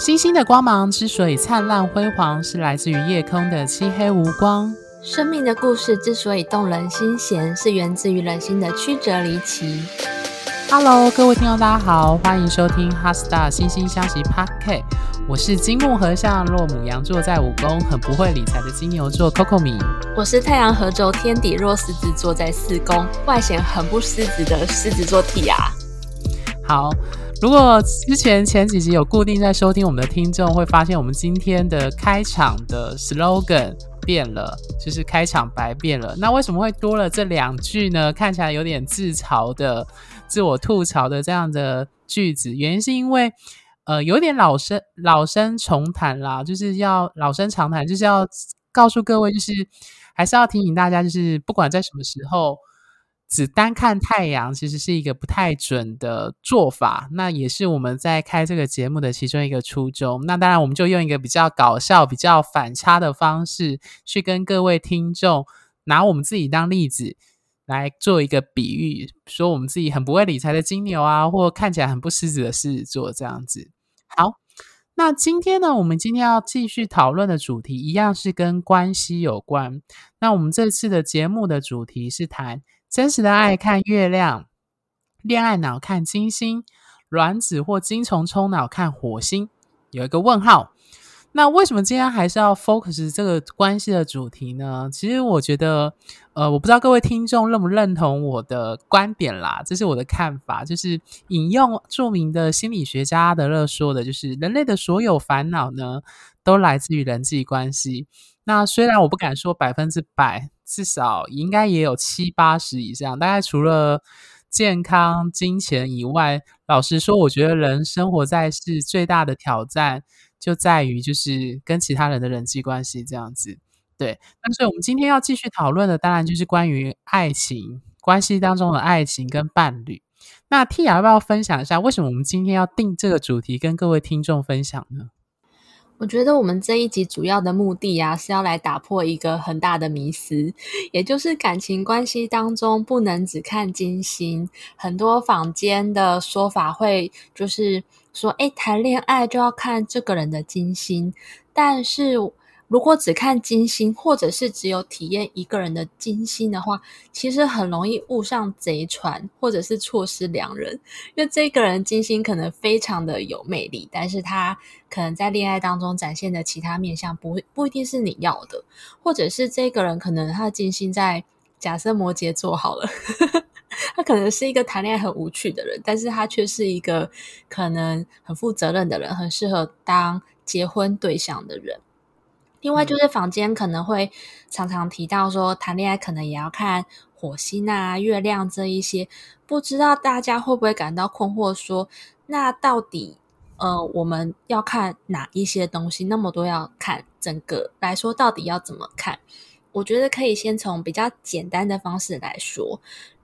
星星的光芒之所以灿烂辉煌，是来自于夜空的漆黑无光。生命的故事之所以动人心弦，是源自于人心的曲折离奇。Hello，各位听众，大家好，欢迎收听《HeartStar 星星相惜 Podcast》。我是金木合相，落母羊座在五宫，很不会理财的金牛座 Coco 米。我是太阳合轴天底若狮子座在四宫，外显很不狮子的狮子座 Tia。好，如果之前前几集有固定在收听我们的听众，会发现我们今天的开场的 slogan 变了，就是开场白变了。那为什么会多了这两句呢？看起来有点自嘲的、自我吐槽的这样的句子，原因是因为。呃，有点老生老生重谈啦，就是要老生常谈，就是要告诉各位，就是还是要提醒大家，就是不管在什么时候，只单看太阳，其实是一个不太准的做法。那也是我们在开这个节目的其中一个初衷。那当然，我们就用一个比较搞笑、比较反差的方式，去跟各位听众拿我们自己当例子。来做一个比喻，说我们自己很不会理财的金牛啊，或看起来很不狮子的狮子座这样子。好，那今天呢，我们今天要继续讨论的主题一样是跟关系有关。那我们这次的节目的主题是谈真实的爱看月亮，恋爱脑看金星，卵子或精虫冲脑看火星，有一个问号。那为什么今天还是要 focus 这个关系的主题呢？其实我觉得，呃，我不知道各位听众认不认同我的观点啦，这是我的看法，就是引用著名的心理学家阿德勒说的，就是人类的所有烦恼呢，都来自于人际关系。那虽然我不敢说百分之百，至少应该也有七八十以上，大概除了健康、金钱以外，老实说，我觉得人生活在世最大的挑战。就在于就是跟其他人的人际关系这样子，对。那所以我们今天要继续讨论的，当然就是关于爱情关系当中的爱情跟伴侣。那 Tia 要不要分享一下，为什么我们今天要定这个主题跟各位听众分享呢？我觉得我们这一集主要的目的啊，是要来打破一个很大的迷思，也就是感情关系当中不能只看金星。很多坊间的说法会就是。说，诶，谈恋爱就要看这个人的金星，但是如果只看金星，或者是只有体验一个人的金星的话，其实很容易误上贼船，或者是错失良人。因为这个人金星可能非常的有魅力，但是他可能在恋爱当中展现的其他面相不不一定是你要的，或者是这个人可能他的金星在假设摩羯座好了。他可能是一个谈恋爱很无趣的人，但是他却是一个可能很负责任的人，很适合当结婚对象的人。另外，就是坊间可能会常常提到说，谈恋爱可能也要看火星啊、月亮这一些。不知道大家会不会感到困惑说，说那到底呃我们要看哪一些东西？那么多要看，整个来说到底要怎么看？我觉得可以先从比较简单的方式来说。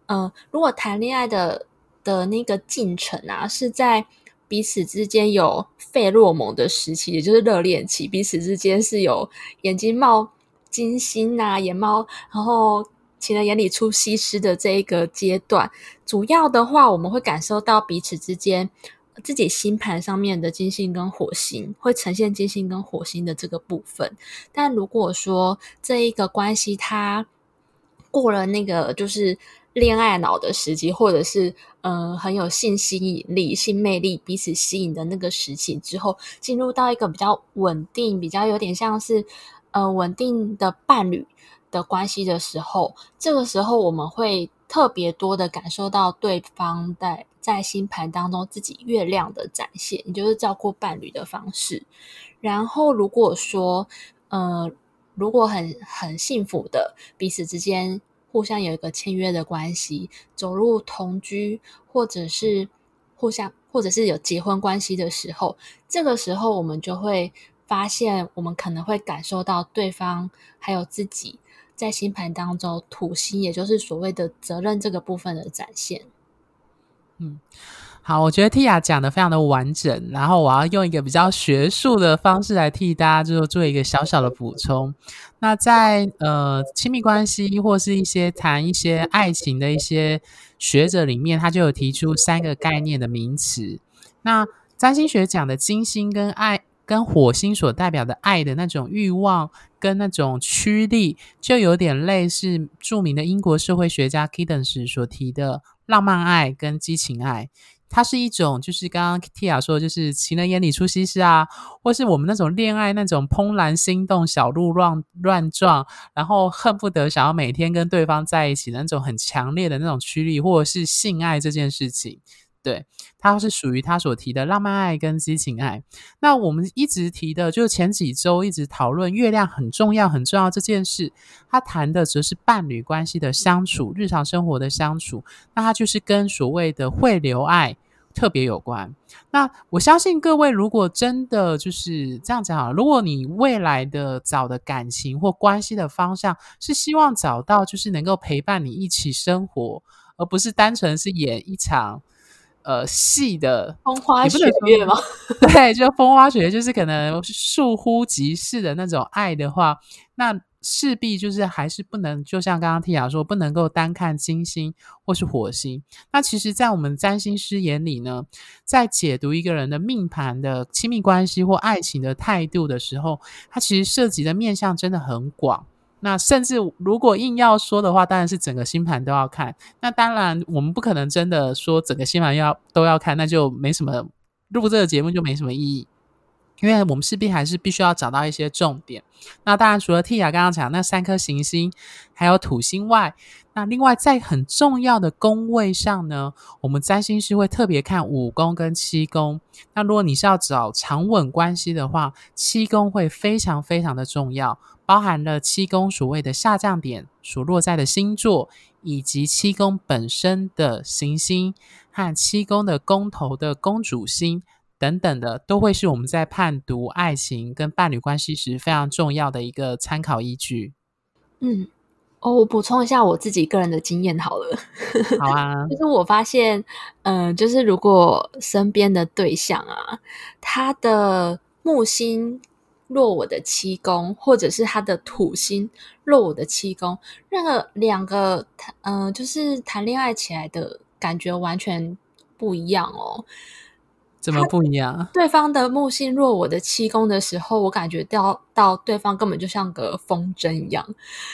嗯、呃，如果谈恋爱的的那个进程啊，是在彼此之间有费洛蒙的时期，也就是热恋期，彼此之间是有眼睛冒金星啊，眼冒，然后情人眼里出西施的这一个阶段，主要的话，我们会感受到彼此之间自己星盘上面的金星跟火星会呈现金星跟火星的这个部分。但如果说这一个关系它过了那个就是。恋爱脑的时期，或者是嗯、很有性吸引力、性魅力、彼此吸引的那个时期之后，进入到一个比较稳定、比较有点像是呃稳定的伴侣的关系的时候，这个时候我们会特别多的感受到对方在在星盘当中自己月亮的展现，也就是照顾伴侣的方式。然后如果说呃如果很很幸福的彼此之间。互相有一个签约的关系，走入同居，或者是互相，或者是有结婚关系的时候，这个时候我们就会发现，我们可能会感受到对方还有自己在星盘当中土星，也就是所谓的责任这个部分的展现。嗯。好，我觉得 Tia 讲的非常的完整，然后我要用一个比较学术的方式来替大家就做一个小小的补充。那在呃亲密关系或是一些谈一些爱情的一些学者里面，他就有提出三个概念的名词。那占星学讲的金星跟爱跟火星所代表的爱的那种欲望跟那种驱力，就有点类似著名的英国社会学家 Kiddens 所提的浪漫爱跟激情爱。它是一种，就是刚刚 Tia 说，就是情人眼里出西施啊，或是我们那种恋爱那种怦然心动、小鹿乱乱撞，然后恨不得想要每天跟对方在一起的那种很强烈的那种驱力，或者是性爱这件事情。对，它是属于他所提的浪漫爱跟激情爱。那我们一直提的，就是前几周一直讨论月亮很重要、很重要这件事。他谈的则是伴侣关系的相处、日常生活的相处。那它就是跟所谓的会流爱特别有关。那我相信各位，如果真的就是这样讲，如果你未来的找的感情或关系的方向是希望找到就是能够陪伴你一起生活，而不是单纯是演一场。呃，细的风花雪月吗？对，就风花雪月，就是可能倏忽即逝的那种爱的话，那势必就是还是不能，就像刚刚 Tia 说，不能够单看金星或是火星。那其实，在我们占星师眼里呢，在解读一个人的命盘的亲密关系或爱情的态度的时候，它其实涉及的面向真的很广。那甚至如果硬要说的话，当然是整个星盘都要看。那当然，我们不可能真的说整个星盘要都要看，那就没什么录这个节目就没什么意义。因为我们势必还是必须要找到一些重点。那当然，除了 Tia 刚刚讲那三颗行星，还有土星外，那另外在很重要的宫位上呢，我们占星师会特别看五宫跟七宫。那如果你是要找长稳关系的话，七宫会非常非常的重要，包含了七宫所谓的下降点所落在的星座，以及七宫本身的行星和七宫的宫头的宫主星。等等的，都会是我们在判读爱情跟伴侣关系时非常重要的一个参考依据。嗯，哦，我补充一下我自己个人的经验好了。好啊，就是我发现，嗯、呃，就是如果身边的对象啊，他的木星落我的七宫，或者是他的土星落我的七宫，那个两个谈，嗯、呃，就是谈恋爱起来的感觉完全不一样哦。怎么不一样？对方的木星若我的七宫的时候，我感觉到到对方根本就像个风筝一样，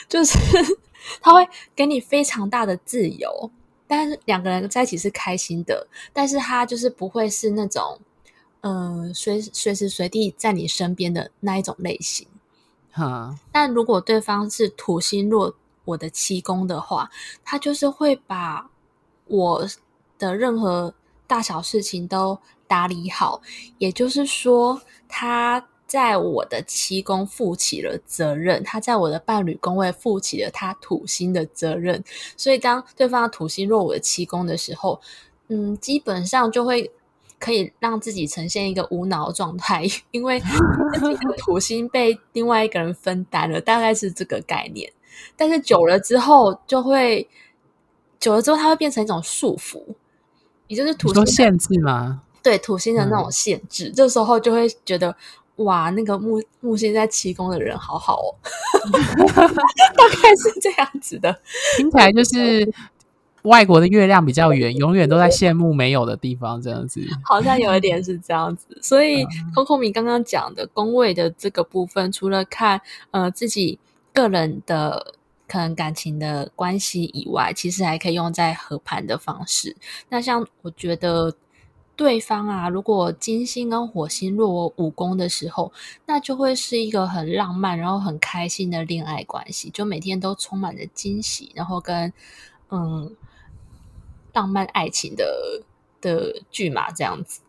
就是 他会给你非常大的自由，但是两个人在一起是开心的，但是他就是不会是那种嗯、呃、随随时随地在你身边的那一种类型。哈，但如果对方是土星落我的七宫的话，他就是会把我的任何大小事情都打理好，也就是说，他在我的七宫负起了责任，他在我的伴侣宫位负起了他土星的责任。所以，当对方的土星落我的七宫的时候，嗯，基本上就会可以让自己呈现一个无脑状态，因为土星被另外一个人分担了，大概是这个概念。但是久了之后，就会久了之后，它会变成一种束缚，也就是土星限制吗？对土星的那种限制，嗯、这时候就会觉得哇，那个木木星在七宫的人好好哦，大概是这样子的。听起来就是外国的月亮比较圆，永远都在羡慕没有的地方，这样子。好像有一点是这样子。所以 Coco 米刚刚讲的宫位的这个部分，除了看呃自己个人的可能感情的关系以外，其实还可以用在合盘的方式。那像我觉得。对方啊，如果金星跟火星落我五宫的时候，那就会是一个很浪漫，然后很开心的恋爱关系，就每天都充满着惊喜，然后跟嗯浪漫爱情的的剧码这样子。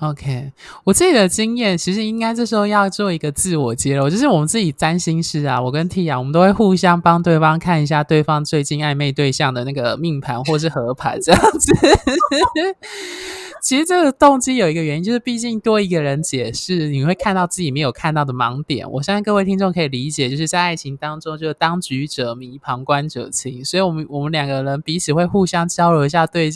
OK，我自己的经验其实应该这时候要做一个自我揭露，就是我们自己占星师啊，我跟 T 啊我们都会互相帮对方看一下对方最近暧昧对象的那个命盘或是合盘这样子。其实这个动机有一个原因，就是毕竟多一个人解释，你会看到自己没有看到的盲点。我相信各位听众可以理解，就是在爱情当中，就当局者迷，旁观者清。所以，我们我们两个人彼此会互相交流一下对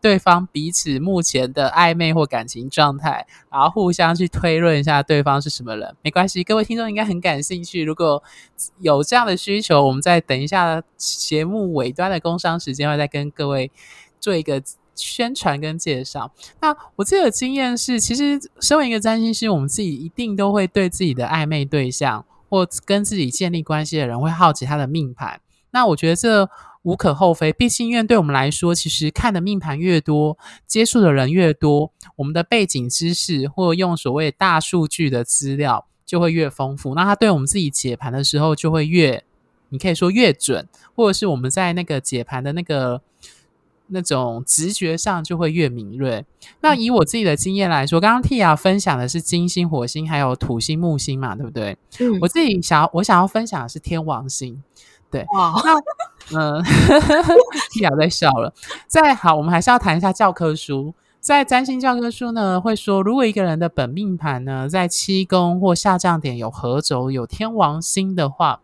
对方彼此目前的暧昧或感情状态，然后互相去推论一下对方是什么人。没关系，各位听众应该很感兴趣。如果有这样的需求，我们在等一下节目尾端的工商时间会再跟各位做一个。宣传跟介绍。那我自己的经验是，其实身为一个占星师，我们自己一定都会对自己的暧昧对象或跟自己建立关系的人会好奇他的命盘。那我觉得这无可厚非，毕竟因为对我们来说，其实看的命盘越多，接触的人越多，我们的背景知识或用所谓大数据的资料就会越丰富。那他对我们自己解盘的时候就会越，你可以说越准，或者是我们在那个解盘的那个那种直觉上就会越敏锐。那以我自己的经验来说，刚刚 Tia 分享的是金星、火星还有土星、木星嘛，对不对？嗯，我自己想要我想要分享的是天王星。对，哇，那嗯，Tia 在笑了。再好，我们还是要谈一下教科书。在占星教科书呢，会说，如果一个人的本命盘呢，在七宫或下降点有合轴、有天王星的话，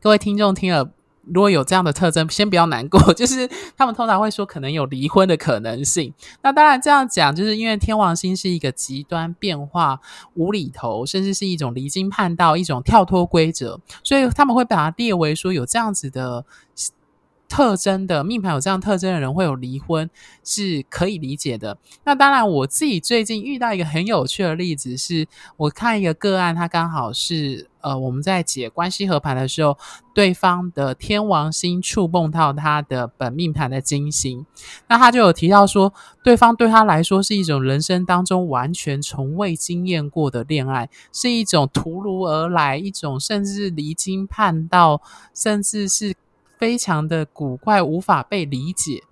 各位听众听了。如果有这样的特征，先不要难过，就是他们通常会说可能有离婚的可能性。那当然这样讲，就是因为天王星是一个极端变化、无厘头，甚至是一种离经叛道、一种跳脱规则，所以他们会把它列为说有这样子的。特征的命盘有这样特征的人会有离婚，是可以理解的。那当然，我自己最近遇到一个很有趣的例子是，我看一个个案，他刚好是呃，我们在解关系合盘的时候，对方的天王星触碰到他的本命盘的金星，那他就有提到说，对方对他来说是一种人生当中完全从未经验过的恋爱，是一种突如而来，一种甚至离经叛道，甚至是。非常的古怪，无法被理解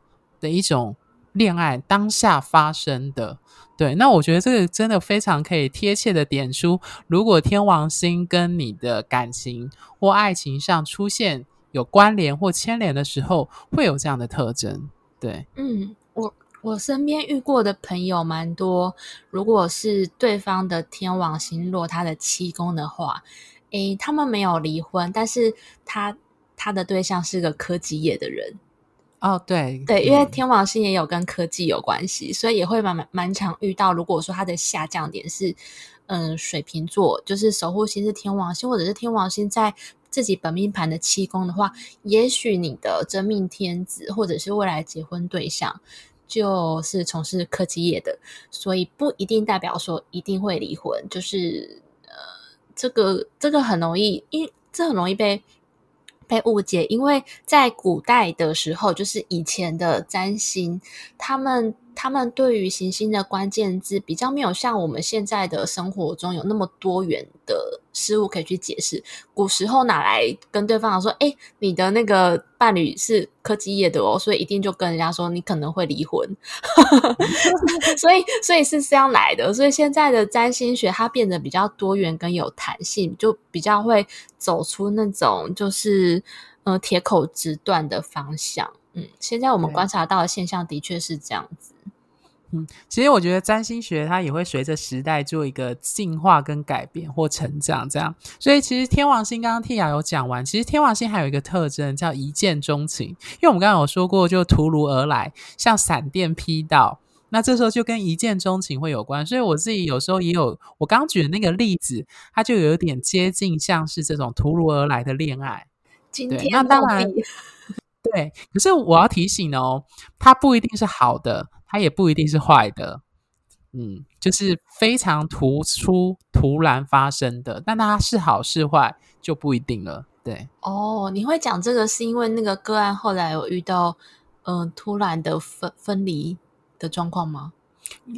的一种恋爱当下发生的。对，那我觉得这个真的非常可以贴切的点出，如果天王星跟你的感情或爱情上出现有关联或牵连的时候，会有这样的特征。对，嗯，我我身边遇过的朋友蛮多，如果是对方的天王星落他的七宫的话，诶，他们没有离婚，但是他。他的对象是个科技业的人哦，对对，因为天王星也有跟科技有关系，嗯、所以也会蛮蛮蛮常遇到。如果说他的下降点是嗯水瓶座，就是守护星是天王星，或者是天王星在自己本命盘的七宫的话，也许你的真命天子或者是未来结婚对象就是从事科技业的，所以不一定代表说一定会离婚。就是呃，这个这个很容易，因为这很容易被。被误解，因为在古代的时候，就是以前的占星，他们他们对于行星的关键字比较没有像我们现在的生活中有那么多元的事物可以去解释。古时候哪来跟对方说，哎，你的那个伴侣是科技业的哦，所以一定就跟人家说你可能会离婚。所以，所以是这样来的。所以现在的占星学它变得比较多元跟有弹性，就比较会走出那种就是呃铁口直断的方向。嗯，现在我们观察到的现象的确是这样子。嗯，其实我觉得占星学它也会随着时代做一个进化跟改变或成长，这样。所以其实天王星刚刚 Tia 有讲完，其实天王星还有一个特征叫一见钟情，因为我们刚刚有说过，就突如而来，像闪电劈到，那这时候就跟一见钟情会有关。所以我自己有时候也有，我刚举的那个例子，它就有点接近像是这种突如而来的恋爱。今天对，那当然。对，可是我要提醒哦，它不一定是好的，它也不一定是坏的，嗯，就是非常突出、突然发生的，但它是好是坏就不一定了。对，哦，你会讲这个是因为那个个案后来有遇到嗯、呃、突然的分分离的状况吗？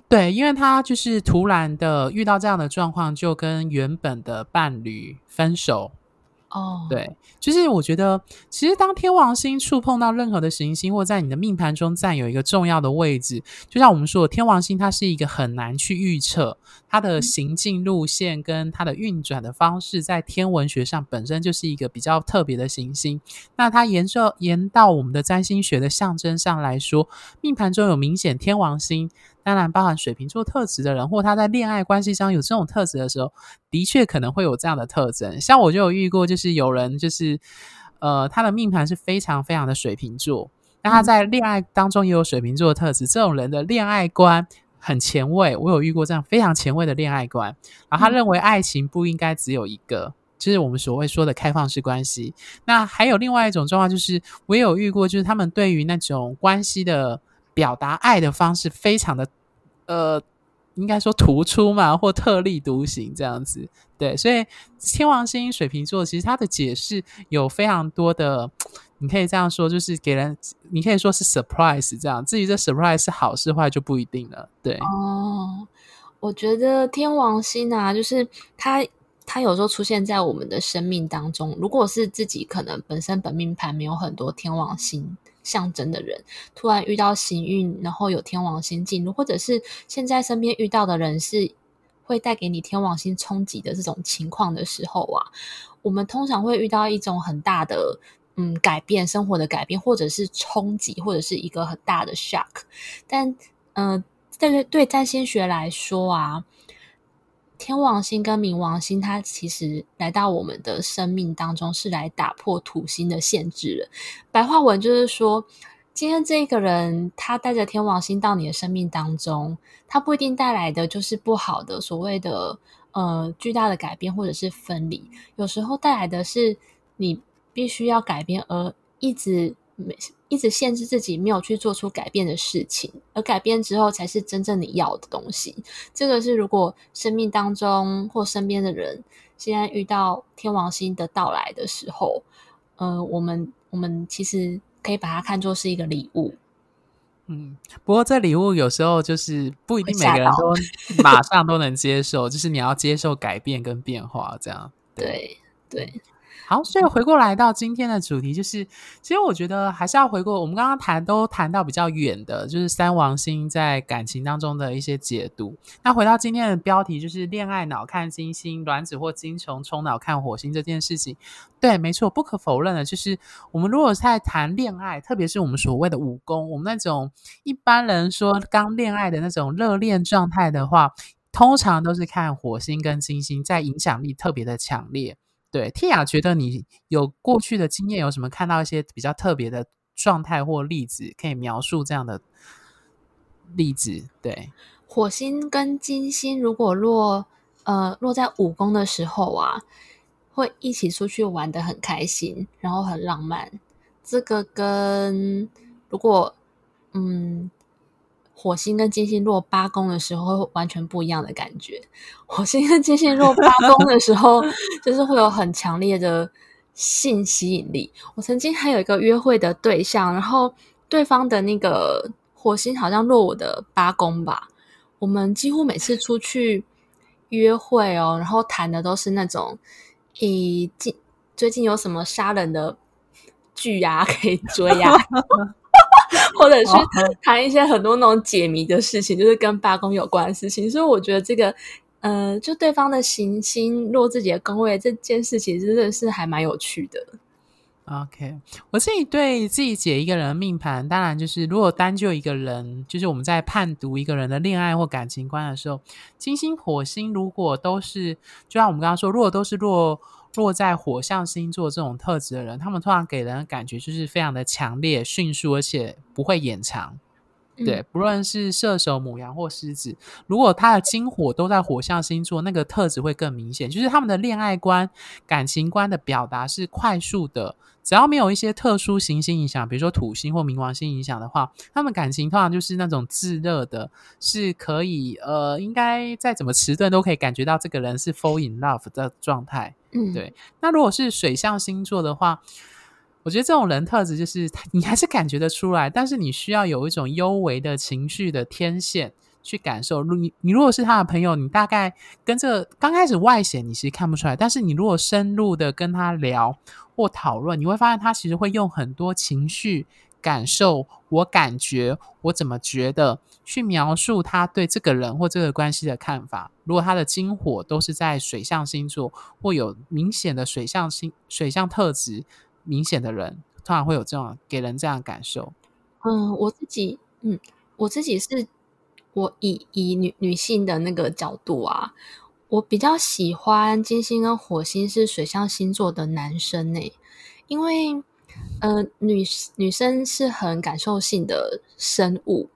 对，因为他就是突然的遇到这样的状况，就跟原本的伴侣分手。哦，oh. 对，就是我觉得，其实当天王星触碰到任何的行星，或在你的命盘中占有一个重要的位置，就像我们说的，天王星它是一个很难去预测它的行进路线跟它的运转的方式，在天文学上本身就是一个比较特别的行星。那它沿着沿到我们的占星学的象征上来说，命盘中有明显天王星。当然，包含水瓶座特质的人，或他在恋爱关系上有这种特质的时候，的确可能会有这样的特征。像我就有遇过，就是有人就是，呃，他的命盘是非常非常的水瓶座，那他在恋爱当中也有水瓶座的特质。这种人的恋爱观很前卫，我有遇过这样非常前卫的恋爱观。然后他认为爱情不应该只有一个，就是我们所谓说的开放式关系。那还有另外一种状况，就是我也有遇过，就是他们对于那种关系的。表达爱的方式非常的呃。应该说突出嘛，或特立独行这样子，对，所以天王星水瓶座其实它的解释有非常多的，你可以这样说，就是给人，你可以说是 surprise 这样，至于这 surprise 是好是坏就不一定了，对。哦，我觉得天王星啊，就是它，它有时候出现在我们的生命当中，如果是自己可能本身本命盘没有很多天王星。象征的人突然遇到行运，然后有天王星进入，或者是现在身边遇到的人是会带给你天王星冲击的这种情况的时候啊，我们通常会遇到一种很大的嗯改变，生活的改变，或者是冲击，或者是一个很大的 shock。但嗯，对对，占星学来说啊。天王星跟冥王星，它其实来到我们的生命当中，是来打破土星的限制的。白话文就是说，今天这个人他带着天王星到你的生命当中，他不一定带来的就是不好的所谓的呃巨大的改变或者是分离，有时候带来的是你必须要改变而一直。没一直限制自己没有去做出改变的事情，而改变之后才是真正你要的东西。这个是如果生命当中或身边的人现在遇到天王星的到来的时候，呃，我们我们其实可以把它看作是一个礼物。嗯，不过这礼物有时候就是不一定每个人都 马上都能接受，就是你要接受改变跟变化，这样。对对。对好，所以回过来到今天的主题，就是其实我觉得还是要回过我们刚刚谈都谈到比较远的，就是三王星在感情当中的一些解读。那回到今天的标题，就是恋爱脑看金星，卵子或金虫冲脑看火星这件事情。对，没错，不可否认的，就是我们如果在谈恋爱，特别是我们所谓的武功，我们那种一般人说刚恋爱的那种热恋状态的话，通常都是看火星跟金星在影响力特别的强烈。对，Tia 觉得你有过去的经验，有什么看到一些比较特别的状态或例子，可以描述这样的例子？对，火星跟金星如果落呃落在五宫的时候啊，会一起出去玩得很开心，然后很浪漫。这个跟如果嗯。火星跟金星落八宫的时候，会完全不一样的感觉。火星跟金星落八 宫的时候，就是会有很强烈的性吸引力。我曾经还有一个约会的对象，然后对方的那个火星好像落我的八宫吧。我们几乎每次出去约会哦，然后谈的都是那种，以近最近有什么杀人的剧啊可以追啊。或者是谈一些很多那种解谜的事情，就是跟八宫有关的事情。所以我觉得这个，呃，就对方的行星落自己的宫位这件事情，真的是还蛮有趣的。OK，我自己对自己解一个人的命盘，当然就是如果单就一个人，就是我们在判读一个人的恋爱或感情观的时候，金星、火星如果都是，就像我们刚刚说，如果都是落。落在火象星座这种特质的人，他们通常给人的感觉就是非常的强烈、迅速，而且不会掩藏。对，不论是射手、母羊或狮子，如果他的金火都在火象星座，那个特质会更明显。就是他们的恋爱观、感情观的表达是快速的，只要没有一些特殊行星影响，比如说土星或冥王星影响的话，他们感情通常就是那种炙热的，是可以呃，应该再怎么迟钝都可以感觉到这个人是 fall in love 的状态。嗯，对。那如果是水象星座的话，我觉得这种人特质就是你还是感觉得出来，但是你需要有一种幽微的情绪的天线去感受。如你你如果是他的朋友，你大概跟这刚开始外显你其实看不出来，但是你如果深入的跟他聊或讨论，你会发现他其实会用很多情绪感受，我感觉我怎么觉得去描述他对这个人或这个关系的看法。如果他的金火都是在水象星座或有明显的水象星水象特质。明显的人通常会有这种给人这样感受。嗯，我自己，嗯，我自己是，我以以女女性的那个角度啊，我比较喜欢金星跟火星是水象星座的男生呢，因为，呃，女女生是很感受性的生物，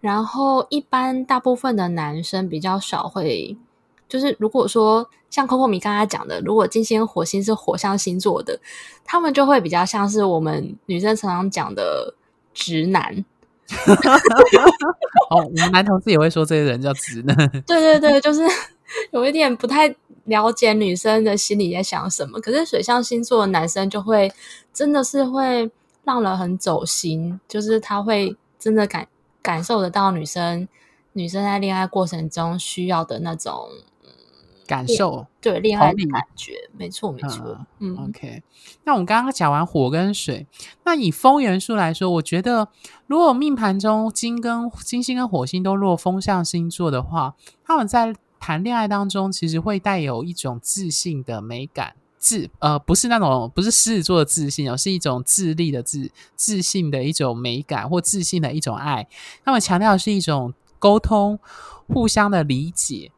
然后一般大部分的男生比较少会。就是如果说像 Coco 米刚才讲的，如果金星火星是火象星座的，他们就会比较像是我们女生常常讲的直男，哦，我们男同事也会说这些人叫直男。对对对，就是 有一点不太了解女生的心里在想什么。可是水象星座的男生就会真的是会让人很走心，就是他会真的感感受得到女生女生在恋爱过程中需要的那种。感受对恋爱的感觉，没错没错。嗯，嗯，OK。那我们刚刚讲完火跟水，那以风元素来说，我觉得如果命盘中金跟金星跟火星都落风象星座的话，他们在谈恋爱当中，其实会带有一种自信的美感，自呃不是那种不是狮子座的自信哦，是一种自立的自自信的一种美感或自信的一种爱。他们强调的是一种沟通，互相的理解。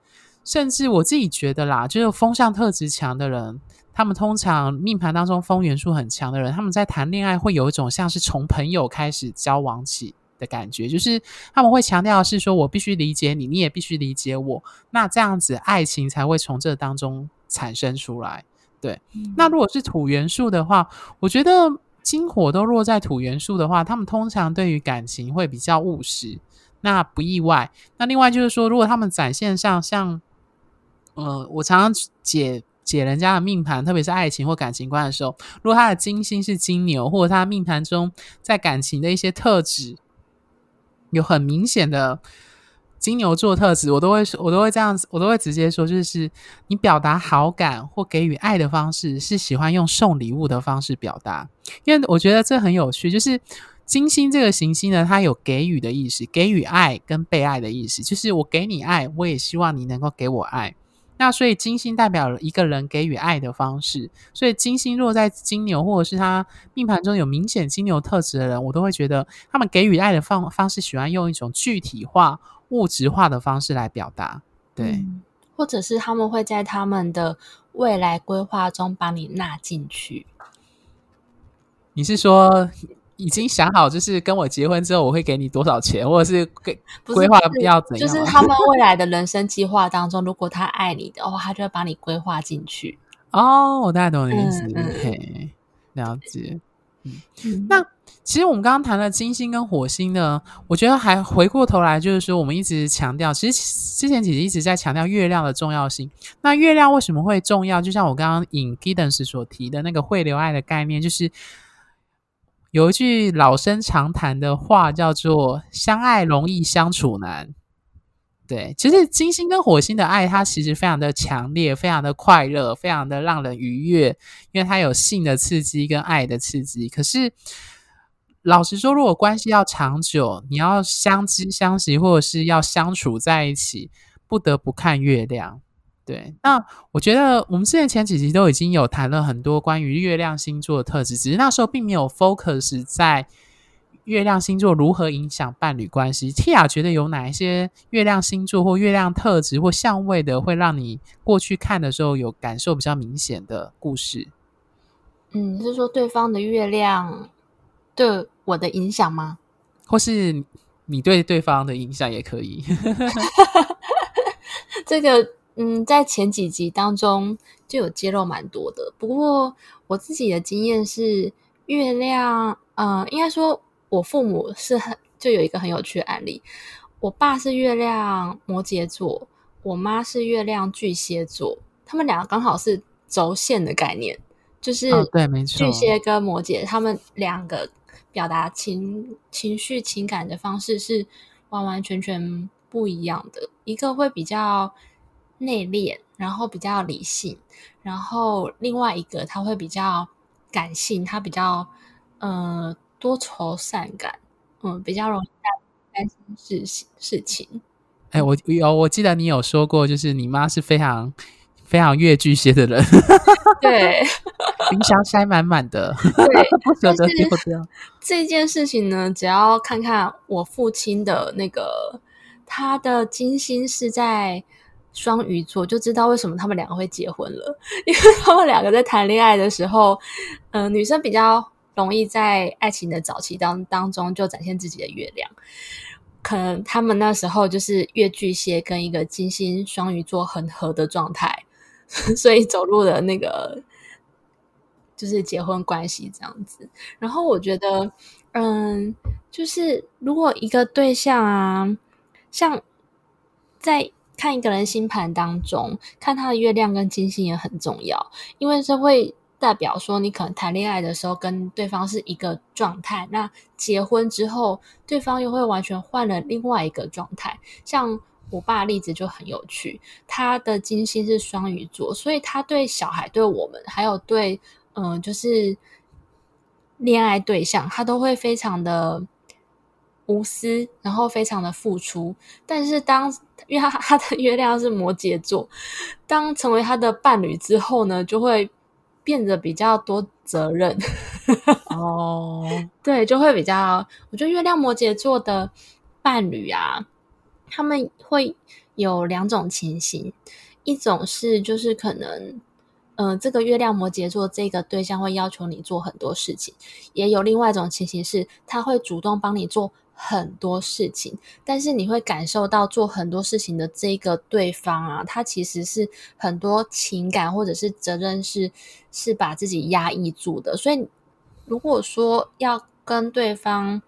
甚至我自己觉得啦，就是风向特质强的人，他们通常命盘当中风元素很强的人，他们在谈恋爱会有一种像是从朋友开始交往起的感觉，就是他们会强调的是说，我必须理解你，你也必须理解我，那这样子爱情才会从这当中产生出来。对，嗯、那如果是土元素的话，我觉得金火都落在土元素的话，他们通常对于感情会比较务实，那不意外。那另外就是说，如果他们展现上像呃，我常常解解人家的命盘，特别是爱情或感情观的时候，如果他的金星是金牛，或者他的命盘中在感情的一些特质有很明显的金牛座特质，我都会我都会这样子，我都会直接说，就是你表达好感或给予爱的方式是喜欢用送礼物的方式表达，因为我觉得这很有趣，就是金星这个行星呢，它有给予的意思，给予爱跟被爱的意思，就是我给你爱，我也希望你能够给我爱。那所以金星代表了一个人给予爱的方式，所以金星落在金牛，或者是他命盘中有明显金牛特质的人，我都会觉得他们给予爱的方方式喜欢用一种具体化、物质化的方式来表达，对、嗯，或者是他们会在他们的未来规划中把你纳进去。你是说？已经想好，就是跟我结婚之后，我会给你多少钱，或者是规规划的要怎样？就是他们未来的人生计划当中，如果他爱你的话，他就会把你规划进去。哦，我大概懂你的意思。了解。嗯，嗯，那其实我们刚刚谈了金星跟火星呢，我觉得还回过头来，就是说我们一直强调，其实之前姐姐一直在强调月亮的重要性。那月亮为什么会重要？就像我刚刚引 Giddens 所提的那个汇流爱的概念，就是。有一句老生常谈的话，叫做“相爱容易相处难”。对，其实金星跟火星的爱，它其实非常的强烈，非常的快乐，非常的让人愉悦，因为它有性的刺激跟爱的刺激。可是，老实说，如果关系要长久，你要相知相惜，或者是要相处在一起，不得不看月亮。对，那我觉得我们之前前几集都已经有谈了很多关于月亮星座的特质，只是那时候并没有 focus 在月亮星座如何影响伴侣关系。Tia 觉得有哪一些月亮星座或月亮特质或相位的，会让你过去看的时候有感受比较明显的故事？嗯，是说对方的月亮对我的影响吗？或是你对对方的影响也可以。这个。嗯，在前几集当中就有揭露蛮多的。不过我自己的经验是，月亮，呃，应该说我父母是很就有一个很有趣的案例。我爸是月亮摩羯座，我妈是月亮巨蟹座，他们两个刚好是轴线的概念，就是对，没错，巨蟹跟摩羯，他们两个表达情情绪情感的方式是完完全全不一样的，一个会比较。内敛，然后比较理性，然后另外一个他会比较感性，他比较呃多愁善感，嗯，比较容易担心事事情。哎，我有我记得你有说过，就是你妈是非常非常越巨蟹的人，对，冰箱塞满满的，对，不舍得丢掉。这件事情呢，只要看看我父亲的那个，他的金星是在。双鱼座就知道为什么他们两个会结婚了，因为他们两个在谈恋爱的时候，嗯、女生比较容易在爱情的早期当当中就展现自己的月亮，可能他们那时候就是月巨蟹跟一个金星双鱼座很合的状态，所以走入了那个就是结婚关系这样子。然后我觉得嗯，就是如果一个对象啊，像在看一个人星盘当中，看他的月亮跟金星也很重要，因为这会代表说你可能谈恋爱的时候跟对方是一个状态，那结婚之后，对方又会完全换了另外一个状态。像我爸例子就很有趣，他的金星是双鱼座，所以他对小孩、对我们，还有对嗯、就是。恋爱对象，他都会非常的无私，然后非常的付出。但是当因为他他的月亮是摩羯座，当成为他的伴侣之后呢，就会变得比较多责任。哦，对，就会比较。我觉得月亮摩羯座的伴侣啊，他们会有两种情形，一种是就是可能。嗯、呃，这个月亮摩羯座这个对象会要求你做很多事情，也有另外一种情形是，他会主动帮你做很多事情，但是你会感受到做很多事情的这个对方啊，他其实是很多情感或者是责任是是把自己压抑住的，所以如果说要跟对方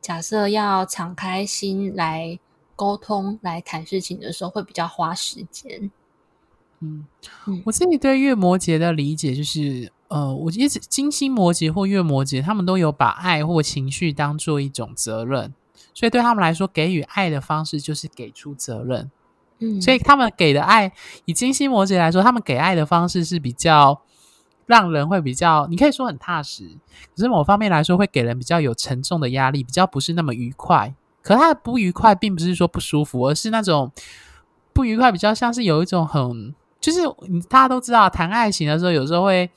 假设要敞开心来沟通来谈事情的时候，会比较花时间。嗯，我自己对月摩羯的理解就是，呃，我一直金星摩羯或月摩羯，他们都有把爱或情绪当做一种责任，所以对他们来说，给予爱的方式就是给出责任。嗯，所以他们给的爱，以金星摩羯来说，他们给爱的方式是比较让人会比较，你可以说很踏实，可是某方面来说，会给人比较有沉重的压力，比较不是那么愉快。可他的不愉快，并不是说不舒服，而是那种不愉快，比较像是有一种很。就是大家都知道，谈爱情的时候，有时候会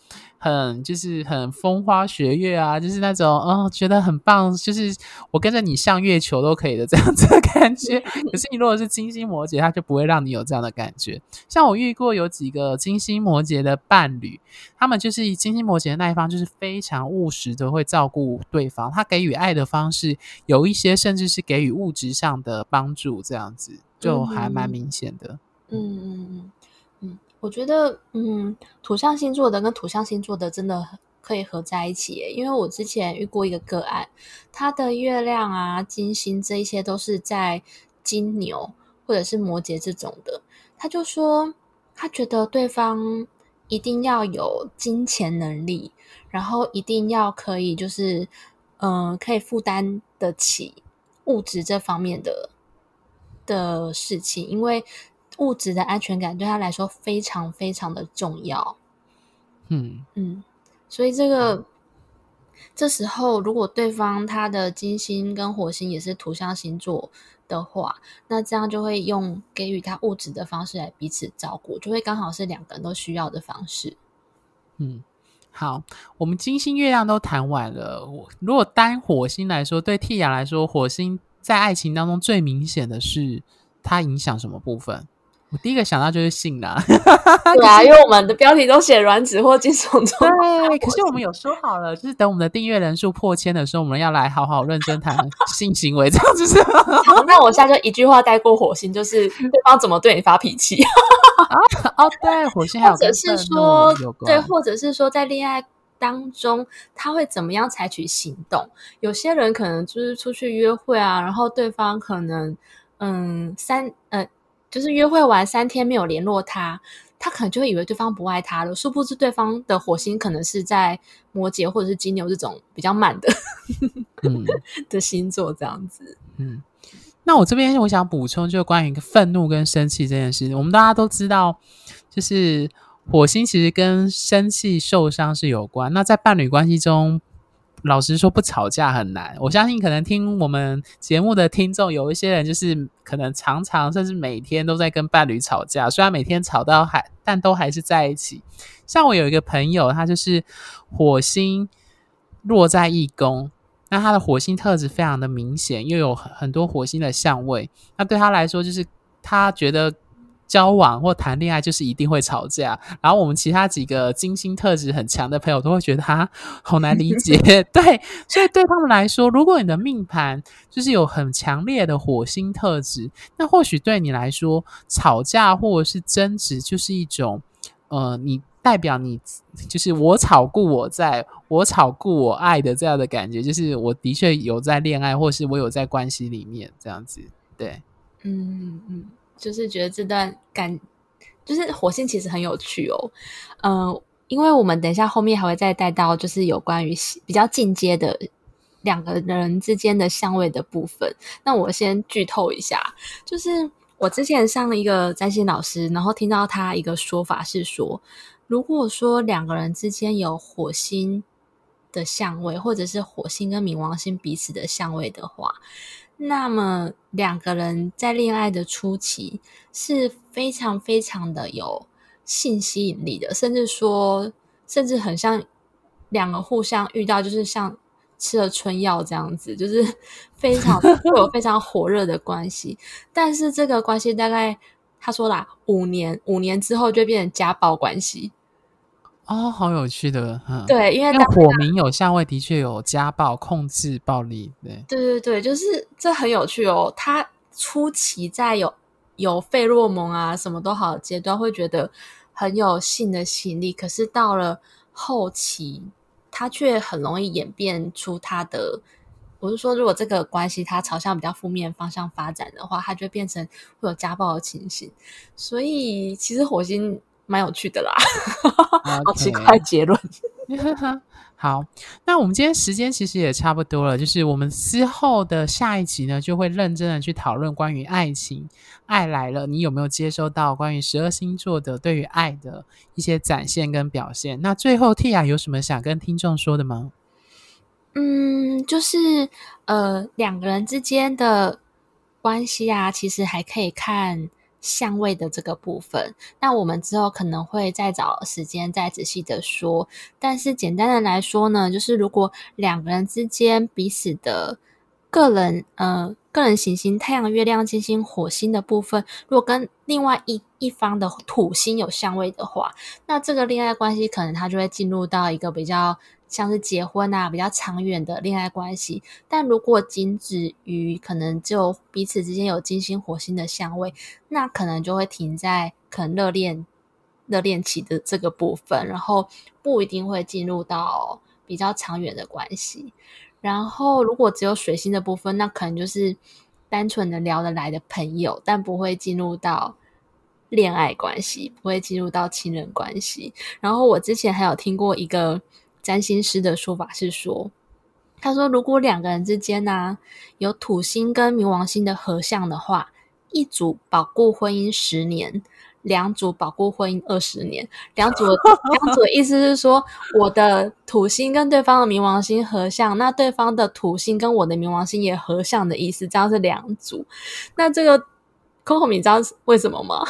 很就是很风花雪月啊，就是那种哦，觉得很棒，就是我跟着你上月球都可以的 这样子的感觉。可是你如果是金星摩羯，他就不会让你有这样的感觉。像我遇过有几个金星摩羯的伴侣，他们就是金星摩羯的那一方，就是非常务实的会照顾对方，他给予爱的方式有一些甚至是给予物质上的帮助，这样子就还蛮明显的。嗯嗯嗯。嗯我觉得，嗯，土象星座的跟土象星座的真的可以合在一起，因为我之前遇过一个个案，他的月亮啊、金星这一些都是在金牛或者是摩羯这种的，他就说他觉得对方一定要有金钱能力，然后一定要可以就是，嗯、可以负担得起物质这方面的的事情，因为。物质的安全感对他来说非常非常的重要，嗯嗯，所以这个、嗯、这时候如果对方他的金星跟火星也是土象星座的话，那这样就会用给予他物质的方式来彼此照顾，就会刚好是两个人都需要的方式。嗯，好，我们金星、月亮都谈完了。我如果单火星来说，对 Tia 来说，火星在爱情当中最明显的是它影响什么部分？我第一个想到就是性啦，对啊，因为我们的标题都写卵子或精虫。对，可是我们有说好了，就是等我们的订阅人数破千的时候，我们要来好好认真谈性行为，这样子是吗？好，那我现在就一句话带过火星，就是对方怎么对你发脾气。哦，对，火星还有，或者是说，对，或者是说在恋爱当中他会怎么样采取行动？有些人可能就是出去约会啊，然后对方可能嗯三呃。就是约会完三天没有联络他，他可能就会以为对方不爱他了。殊不知对方的火星可能是在摩羯或者是金牛这种比较慢的，嗯、的星座这样子。嗯，那我这边我想补充，就关于愤怒跟生气这件事，我们大家都知道，就是火星其实跟生气、受伤是有关。那在伴侣关系中，老实说，不吵架很难。我相信，可能听我们节目的听众有一些人，就是可能常常甚至每天都在跟伴侣吵架。虽然每天吵到还，但都还是在一起。像我有一个朋友，他就是火星落在一宫，那他的火星特质非常的明显，又有很很多火星的相位。那对他来说，就是他觉得。交往或谈恋爱就是一定会吵架，然后我们其他几个金星特质很强的朋友都会觉得他好难理 解，对，所以对他们来说，如果你的命盘就是有很强烈的火星特质，那或许对你来说，吵架或者是争执就是一种，呃，你代表你就是我吵故我在，我吵故我爱的这样的感觉，就是我的确有在恋爱，或是我有在关系里面这样子。对，嗯嗯，就是觉得这段感，就是火星其实很有趣哦。嗯、呃，因为我们等一下后面还会再带到，就是有关于比较进阶的两个人之间的相位的部分。那我先剧透一下，就是我之前上了一个占星老师，然后听到他一个说法是说。如果说两个人之间有火星的相位，或者是火星跟冥王星彼此的相位的话，那么两个人在恋爱的初期是非常非常的有性吸引力的，甚至说，甚至很像两个互相遇到，就是像吃了春药这样子，就是 非常会有非常火热的关系。但是这个关系大概他说啦，五年五年之后就变成家暴关系。哦，好有趣的，嗯，对，因为火明有相位，的确有家暴、控制、暴力，对，对对对，就是这很有趣哦。他初期在有有费洛蒙啊，什么都好的阶段，会觉得很有性的吸引力，可是到了后期，他却很容易演变出他的。我是说，如果这个关系它朝向比较负面方向发展的话，它就会变成会有家暴的情形。所以，其实火星。蛮有趣的啦. 好奇怪结论。好，那我们今天时间其实也差不多了，就是我们之后的下一集呢，就会认真的去讨论关于爱情，爱来了，你有没有接收到关于十二星座的对于爱的一些展现跟表现？那最后 Tia 有什么想跟听众说的吗？嗯，就是呃，两个人之间的关系啊，其实还可以看。相位的这个部分，那我们之后可能会再找时间再仔细的说。但是简单的来说呢，就是如果两个人之间彼此的个人，呃，个人行星太阳、月亮、金星、火星的部分，如果跟另外一一方的土星有相位的话，那这个恋爱关系可能它就会进入到一个比较。像是结婚啊，比较长远的恋爱关系，但如果仅止于可能就彼此之间有金星、火星的相位，那可能就会停在可能热恋、热恋期的这个部分，然后不一定会进入到比较长远的关系。然后如果只有水星的部分，那可能就是单纯的聊得来的朋友，但不会进入到恋爱关系，不会进入到亲人关系。然后我之前还有听过一个。占星师的说法是说，他说如果两个人之间呢、啊、有土星跟冥王星的合相的话，一组保固婚姻十年，两组保固婚姻二十年。两组两组的意思是说，我的土星跟对方的冥王星合相，那对方的土星跟我的冥王星也合相的意思，这样是两组。那这个 Coco，你知道为什么吗？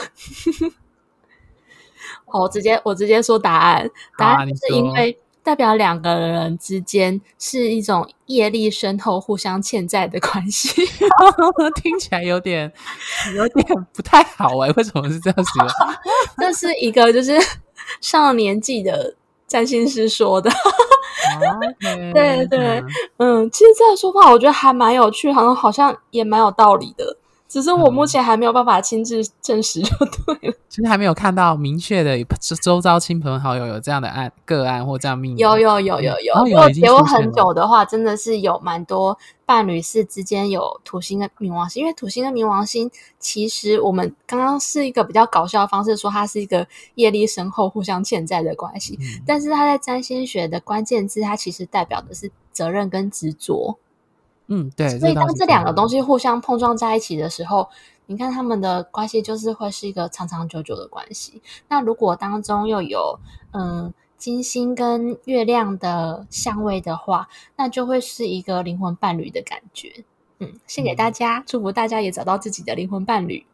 好，我直接我直接说答案，答案是因为。代表两个人之间是一种业力深厚、互相欠债的关系，听起来有点有点不太好哎、欸，为什么是这样子？这是一个就是上了年纪的占星师说的。对对，嗯，其实这个说法我觉得还蛮有趣，好像好像也蛮有道理的。只是我目前还没有办法亲自证实，就对了。其实还没有看到明确的周遭亲朋好友有这样的案个案或这样命。有有有有有，如果结婚很久的话，真的是有蛮多伴侣是之间有土星跟冥王星。因为土星跟冥王星，其实我们刚刚是一个比较搞笑的方式说，它是一个业力深厚、互相欠债的关系。嗯、但是它在占星学的关键字，它其实代表的是责任跟执着。嗯，对。所以当这两个东西互相碰撞在一起的时候，你看他们的关系就是会是一个长长久久的关系。那如果当中又有嗯金星跟月亮的相位的话，那就会是一个灵魂伴侣的感觉。嗯，献给大家，嗯、祝福大家也找到自己的灵魂伴侣。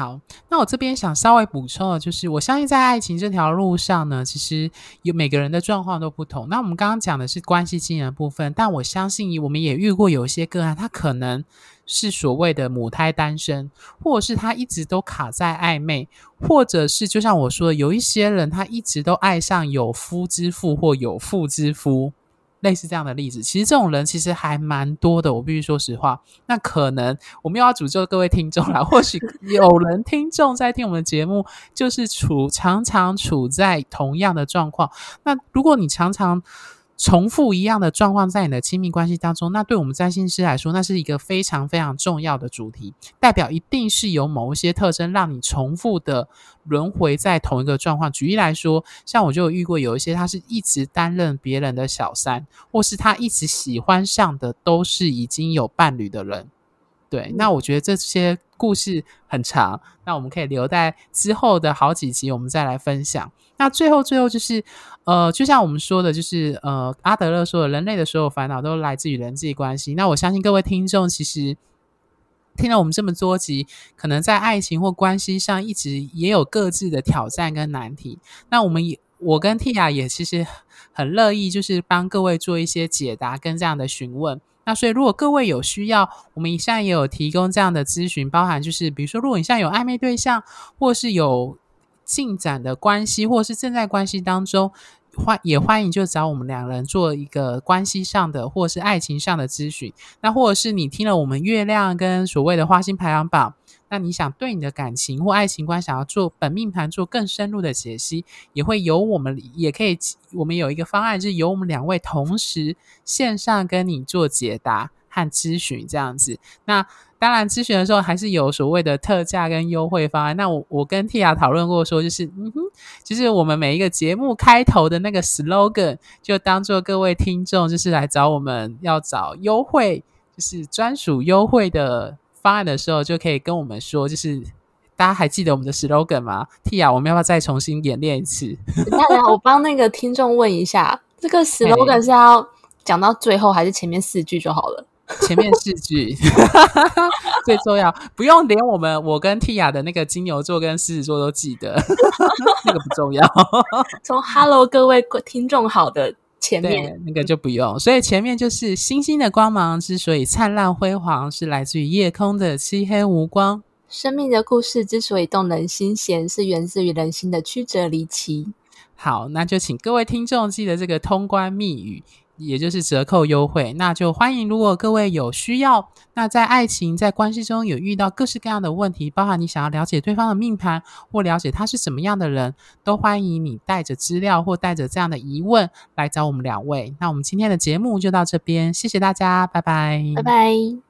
好，那我这边想稍微补充的，就是我相信在爱情这条路上呢，其实有每个人的状况都不同。那我们刚刚讲的是关系经营的部分，但我相信我们也遇过有一些个案，他可能是所谓的母胎单身，或者是他一直都卡在暧昧，或者是就像我说的，有一些人他一直都爱上有夫之妇或有妇之夫。类似这样的例子，其实这种人其实还蛮多的。我必须说实话，那可能我们又要诅咒各位听众了。或许有人听众在听我们的节目，就是处常常处在同样的状况。那如果你常常重复一样的状况在你的亲密关系当中，那对我们占星师来说，那是一个非常非常重要的主题，代表一定是有某一些特征让你重复的轮回在同一个状况。举例来说，像我就有遇过有一些，他是一直担任别人的小三，或是他一直喜欢上的都是已经有伴侣的人。对，那我觉得这些故事很长，那我们可以留在之后的好几集，我们再来分享。那最后，最后就是，呃，就像我们说的，就是呃，阿德勒说的，人类的所有烦恼都来自于人际关系。那我相信各位听众其实听了我们这么多集，可能在爱情或关系上一直也有各自的挑战跟难题。那我们也，我跟 Tia 也其实很乐意，就是帮各位做一些解答跟这样的询问。那所以，如果各位有需要，我们以上也有提供这样的咨询，包含就是比如说，如果你现在有暧昧对象，或是有。进展的关系，或是正在关系当中，欢也欢迎就找我们两人做一个关系上的，或是爱情上的咨询。那或者是你听了我们月亮跟所谓的花心排行榜，那你想对你的感情或爱情观想要做本命盘做更深入的解析，也会由我们也可以，我们有一个方案，就是由我们两位同时线上跟你做解答和咨询这样子。那当然，咨询的时候还是有所谓的特价跟优惠方案。那我我跟 Tia 讨论过，说就是，嗯哼，就是我们每一个节目开头的那个 slogan，就当做各位听众就是来找我们要找优惠，就是专属优惠的方案的时候，就可以跟我们说，就是大家还记得我们的 slogan 吗？Tia，我们要不要再重新演练一次？等下，我帮那个听众问一下，这个 slogan 是要讲到最后，还是前面四句就好了？前面四句 最重要，不用连我们我跟 Tia 的那个金牛座跟狮子座都记得，那个不重要。从 Hello 各位听众好的前面那个就不用，所以前面就是星星的光芒之所以灿烂辉煌，是来自于夜空的漆黑无光。生命的故事之所以动人心弦，是源自于人心的曲折离奇。好，那就请各位听众记得这个通关密语。也就是折扣优惠，那就欢迎。如果各位有需要，那在爱情、在关系中有遇到各式各样的问题，包含你想要了解对方的命盘，或了解他是什么样的人，都欢迎你带着资料或带着这样的疑问来找我们两位。那我们今天的节目就到这边，谢谢大家，拜拜，拜拜。